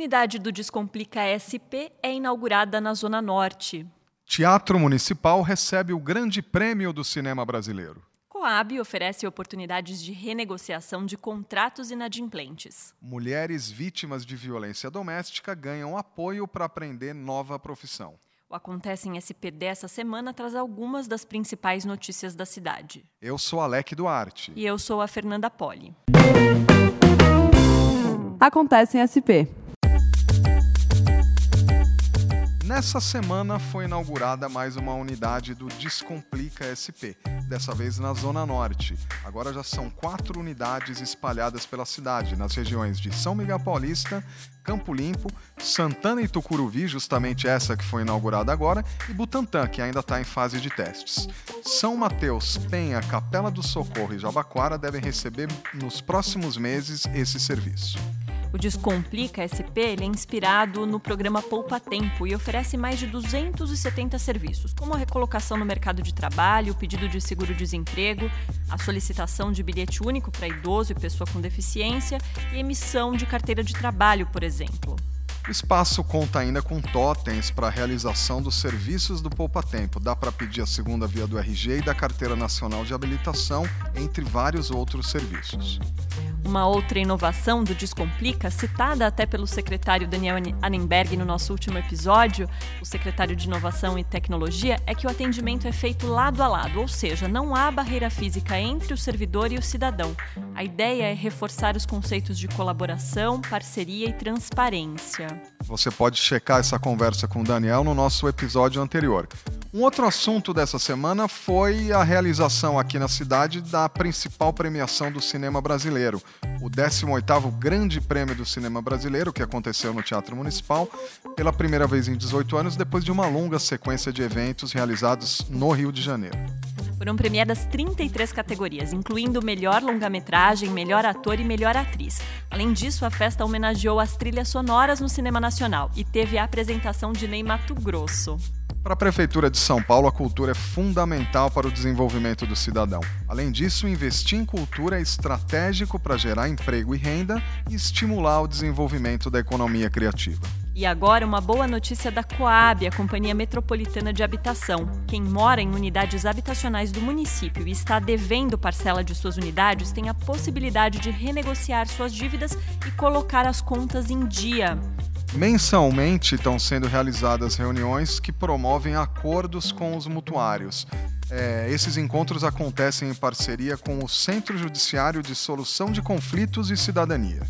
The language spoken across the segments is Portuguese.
Unidade do Descomplica SP é inaugurada na Zona Norte. Teatro Municipal recebe o Grande Prêmio do Cinema Brasileiro. Coab oferece oportunidades de renegociação de contratos inadimplentes. Mulheres vítimas de violência doméstica ganham apoio para aprender nova profissão. O Acontece em SP dessa semana traz algumas das principais notícias da cidade. Eu sou Alec Duarte. E eu sou a Fernanda Poli. Acontece em SP. Nessa semana foi inaugurada mais uma unidade do Descomplica SP, dessa vez na Zona Norte. Agora já são quatro unidades espalhadas pela cidade, nas regiões de São Miguel Paulista, Campo Limpo, Santana e Tucuruvi, justamente essa que foi inaugurada agora, e Butantã, que ainda está em fase de testes. São Mateus, Penha, Capela do Socorro e Jabaquara devem receber nos próximos meses esse serviço. O Descomplica SP é inspirado no programa Poupa Tempo e oferece mais de 270 serviços, como a recolocação no mercado de trabalho, o pedido de seguro-desemprego, a solicitação de bilhete único para idoso e pessoa com deficiência e emissão de carteira de trabalho, por exemplo. O espaço conta ainda com totens para a realização dos serviços do Poupa Tempo. Dá para pedir a segunda via do RG e da Carteira Nacional de Habilitação, entre vários outros serviços. Uma outra inovação do Descomplica, citada até pelo secretário Daniel Annenberg no nosso último episódio, o secretário de Inovação e Tecnologia, é que o atendimento é feito lado a lado, ou seja, não há barreira física entre o servidor e o cidadão. A ideia é reforçar os conceitos de colaboração, parceria e transparência. Você pode checar essa conversa com o Daniel no nosso episódio anterior. Um outro assunto dessa semana foi a realização aqui na cidade da principal premiação do cinema brasileiro, o 18º Grande Prêmio do Cinema Brasileiro, que aconteceu no Teatro Municipal pela primeira vez em 18 anos, depois de uma longa sequência de eventos realizados no Rio de Janeiro. Foram premiadas 33 categorias, incluindo melhor longa-metragem, melhor ator e melhor atriz. Além disso, a festa homenageou as trilhas sonoras no cinema nacional e teve a apresentação de Ney Mato Grosso. Para a Prefeitura de São Paulo, a cultura é fundamental para o desenvolvimento do cidadão. Além disso, investir em cultura é estratégico para gerar emprego e renda e estimular o desenvolvimento da economia criativa. E agora uma boa notícia da Coab, a Companhia Metropolitana de Habitação. Quem mora em unidades habitacionais do município e está devendo parcela de suas unidades tem a possibilidade de renegociar suas dívidas e colocar as contas em dia. Mensalmente estão sendo realizadas reuniões que promovem acordos com os mutuários. É, esses encontros acontecem em parceria com o Centro Judiciário de Solução de Conflitos e Cidadania.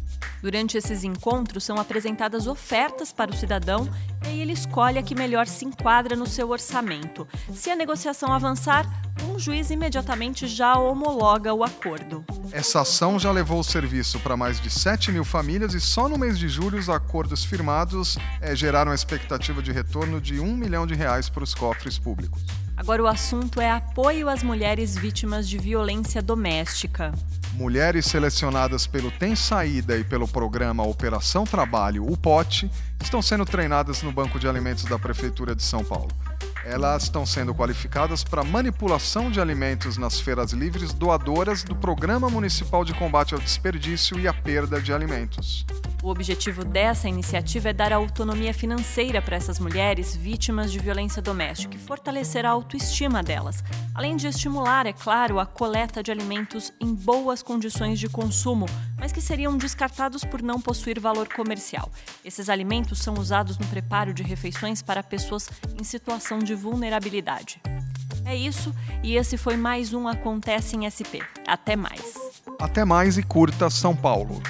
Durante esses encontros são apresentadas ofertas para o cidadão e aí ele escolhe a que melhor se enquadra no seu orçamento. Se a negociação avançar, um juiz imediatamente já homologa o acordo. Essa ação já levou o serviço para mais de 7 mil famílias e só no mês de julho os acordos firmados é, geraram a expectativa de retorno de um milhão de reais para os cofres públicos. Agora o assunto é apoio às mulheres vítimas de violência doméstica. Mulheres selecionadas pelo Tem Saída e pelo programa Operação Trabalho, o POT, estão sendo treinadas no Banco de Alimentos da Prefeitura de São Paulo. Elas estão sendo qualificadas para manipulação de alimentos nas feiras livres doadoras do Programa Municipal de Combate ao Desperdício e à Perda de Alimentos. O objetivo dessa iniciativa é dar autonomia financeira para essas mulheres vítimas de violência doméstica e fortalecer a autoestima delas, além de estimular, é claro, a coleta de alimentos em boas condições de consumo, mas que seriam descartados por não possuir valor comercial. Esses alimentos são usados no preparo de refeições para pessoas em situação de vulnerabilidade. É isso, e esse foi mais um Acontece em SP. Até mais. Até mais e curta São Paulo.